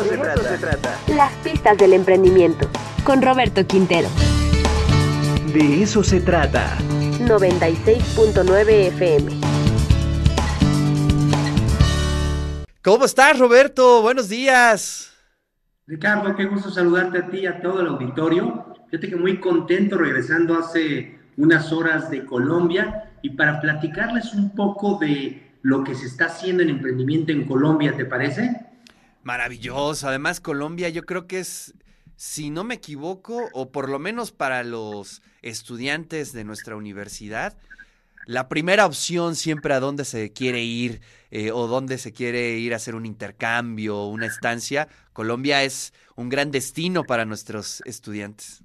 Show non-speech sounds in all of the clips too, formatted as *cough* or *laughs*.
eso, se, trata. se trata. Las pistas del emprendimiento. Con Roberto Quintero. De eso se trata. 96.9 FM. ¿Cómo estás, Roberto? Buenos días. Ricardo, qué gusto saludarte a ti y a todo el auditorio. Fíjate que muy contento regresando hace unas horas de Colombia y para platicarles un poco de lo que se está haciendo en emprendimiento en Colombia, ¿te parece? Maravilloso. Además, Colombia yo creo que es, si no me equivoco, o por lo menos para los estudiantes de nuestra universidad, la primera opción siempre a dónde se quiere ir eh, o dónde se quiere ir a hacer un intercambio, una estancia. Colombia es un gran destino para nuestros estudiantes.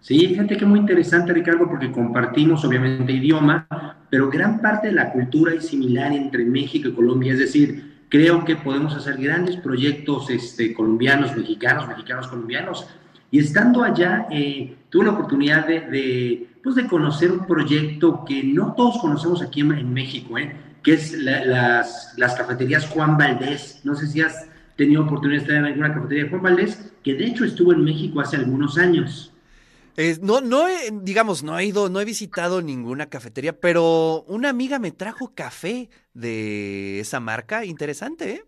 Sí, fíjate que muy interesante, Ricardo, porque compartimos obviamente idioma, pero gran parte de la cultura es similar entre México y Colombia. Es decir, creo que podemos hacer grandes proyectos este, colombianos, mexicanos, mexicanos, colombianos. Y estando allá, eh, tuve la oportunidad de, pues de conocer un proyecto que no todos conocemos aquí en, México, ¿eh? que es las, las cafeterías Juan Valdés. No sé si has tenido oportunidad de estar en alguna cafetería de Juan Valdés, que de hecho estuvo en México hace algunos años no, no, he, digamos, no he ido, no he visitado ninguna cafetería, pero una amiga me trajo café de esa marca, interesante, ¿eh?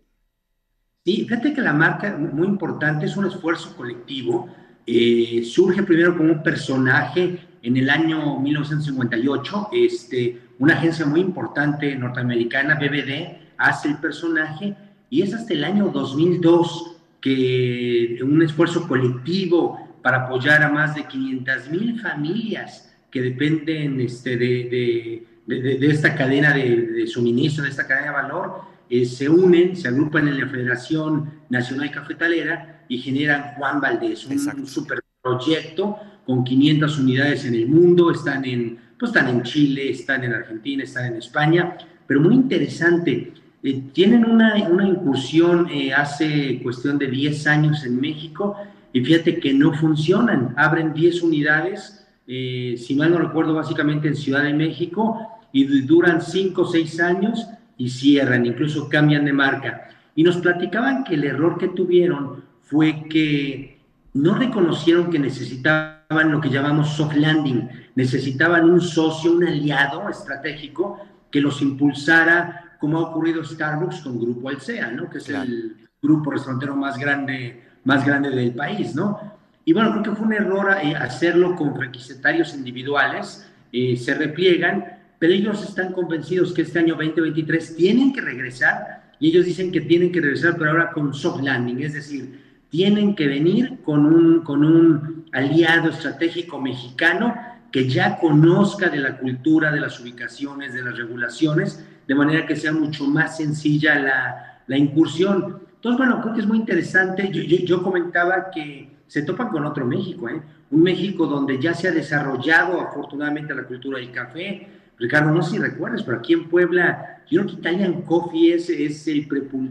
Sí, fíjate que la marca, muy importante, es un esfuerzo colectivo. Eh, surge primero como un personaje en el año 1958, este, una agencia muy importante norteamericana, BBD, hace el personaje y es hasta el año 2002 que un esfuerzo colectivo para apoyar a más de 500 mil familias que dependen este, de, de, de, esta cadena de, suministro, de esta cadena de valor, eh, se unen, se agrupan en la Federación Nacional Cafetalera y generan Juan Valdés, un, un super proyecto con 500 unidades en el mundo, están en, pues están en Chile, están en Argentina, están en España, pero muy interesante. Eh, tienen una, una incursión eh, hace cuestión de 10 años en México y fíjate que no funcionan. Abren 10 unidades, eh, si mal no recuerdo, básicamente en Ciudad de México, y duran 5 o 6 años y cierran, incluso cambian de marca. Y nos platicaban que el error que tuvieron fue que no reconocieron que necesitaban lo que llamamos soft landing, necesitaban un socio, un aliado estratégico que los impulsara, como ha ocurrido Starbucks con Grupo Alsea, ¿no? que es el grupo restaurantero más grande más grande del país, ¿no? Y bueno, creo que fue un error eh, hacerlo con requisitarios individuales, eh, se repliegan, pero ellos están convencidos que este año 2023 tienen que regresar y ellos dicen que tienen que regresar, pero ahora con soft landing, es decir, tienen que venir con un, con un aliado estratégico mexicano que ya conozca de la cultura, de las ubicaciones, de las regulaciones, de manera que sea mucho más sencilla la, la incursión. Entonces, bueno, creo que es muy interesante. Yo, comentaba que se topan con otro México, ¿eh? un México donde ya se ha desarrollado afortunadamente la cultura del café. Ricardo, no sé si recuerdas, pero aquí en Puebla, yo creo que Italian Coffee es, es el,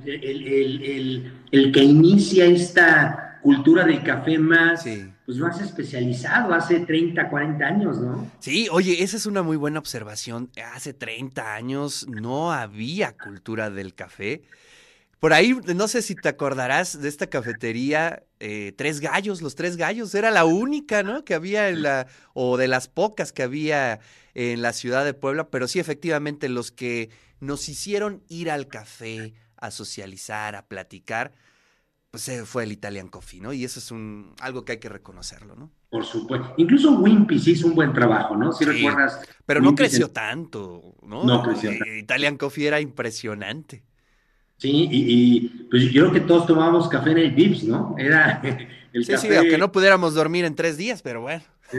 el, el, el, que inicia esta cultura del café más, pues más especializado hace 30, 40 años, ¿no? Sí, oye, esa es una muy buena observación. Hace 30 años no había cultura del café. Por ahí, no sé si te acordarás de esta cafetería, eh, Tres Gallos, los Tres Gallos, era la única, ¿no? Que había en la, o de las pocas que había en la ciudad de Puebla, pero sí, efectivamente, los que nos hicieron ir al café, a socializar, a platicar, pues eh, fue el Italian Coffee, ¿no? Y eso es un, algo que hay que reconocerlo, ¿no? Por supuesto. Incluso Wimpy sí hizo un buen trabajo, ¿no? Si recuerdas. Pero no creció tanto, ¿no? No creció tanto. Italian Coffee era impresionante. Sí, y, pues yo creo que todos tomábamos café en el Vips, ¿no? Era *laughs* el sí, café... Sí, aunque no pudiéramos dormir en tres días, pero bueno. *laughs*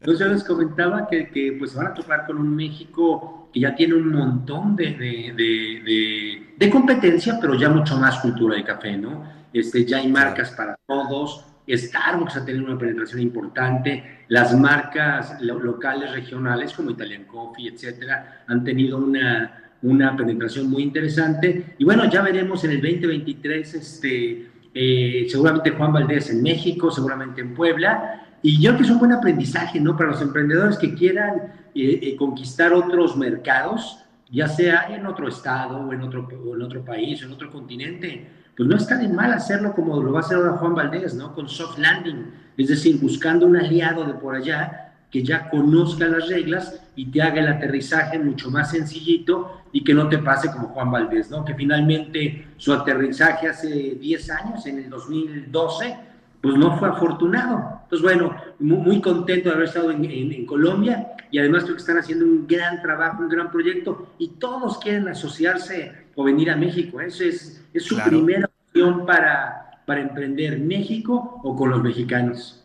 Entonces yo les comentaba que, que pues van a tocar con un México que ya tiene un montón de, de, de, de, competencia, pero ya mucho más cultura de café, ¿no? Este, ya hay marcas para todos, Starbucks ha tenido una penetración importante, las marcas locales, regionales como Italian Coffee, etcétera, han tenido una una penetración muy interesante. Y bueno, ya veremos en el 2023, este, eh, seguramente Juan Valdés en México, seguramente en Puebla. Y yo creo que es un buen aprendizaje, ¿no? Para los emprendedores que quieran eh, eh, conquistar otros mercados, ya sea en otro estado o en otro, en otro país o en otro continente. pues no está de mal hacerlo como lo va a hacer ahora Juan Valdés, ¿no? Con soft landing, es decir, buscando un aliado de por allá que ya conozca las reglas y te haga el aterrizaje mucho más sencillito y que no te pase como Juan Valdés, ¿no? Que finalmente su aterrizaje hace 10 años, en el 2012, pues no fue afortunado. Entonces, bueno, muy, contento de haber estado en, Colombia y además creo que están haciendo un gran trabajo, un gran proyecto y todos quieren asociarse o venir a México. Eso es, es su primera opción para, para emprender México o con los mexicanos.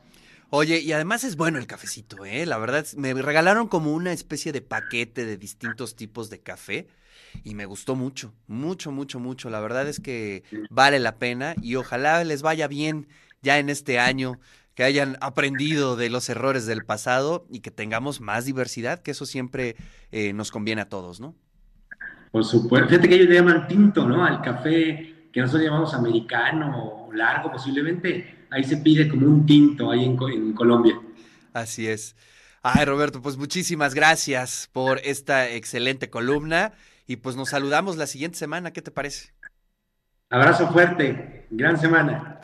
Oye, y además es bueno el cafecito, ¿eh? La verdad, me regalaron como una especie de paquete de distintos tipos de café y me gustó mucho, mucho, mucho, mucho. La verdad es que vale la pena y ojalá les vaya bien ya en este año, que hayan aprendido de los errores del pasado y que tengamos más diversidad, que eso siempre eh, nos conviene a todos, ¿no? Por supuesto. Fíjate que ellos le llaman tinto, ¿no? Al café que nosotros llamamos americano o largo posiblemente ahí se pide como un tinto ahí en, Colombia. Así es. Ay, Roberto, pues muchísimas gracias por esta excelente columna y pues nos saludamos la siguiente semana, ¿qué te parece? Abrazo fuerte, gran semana.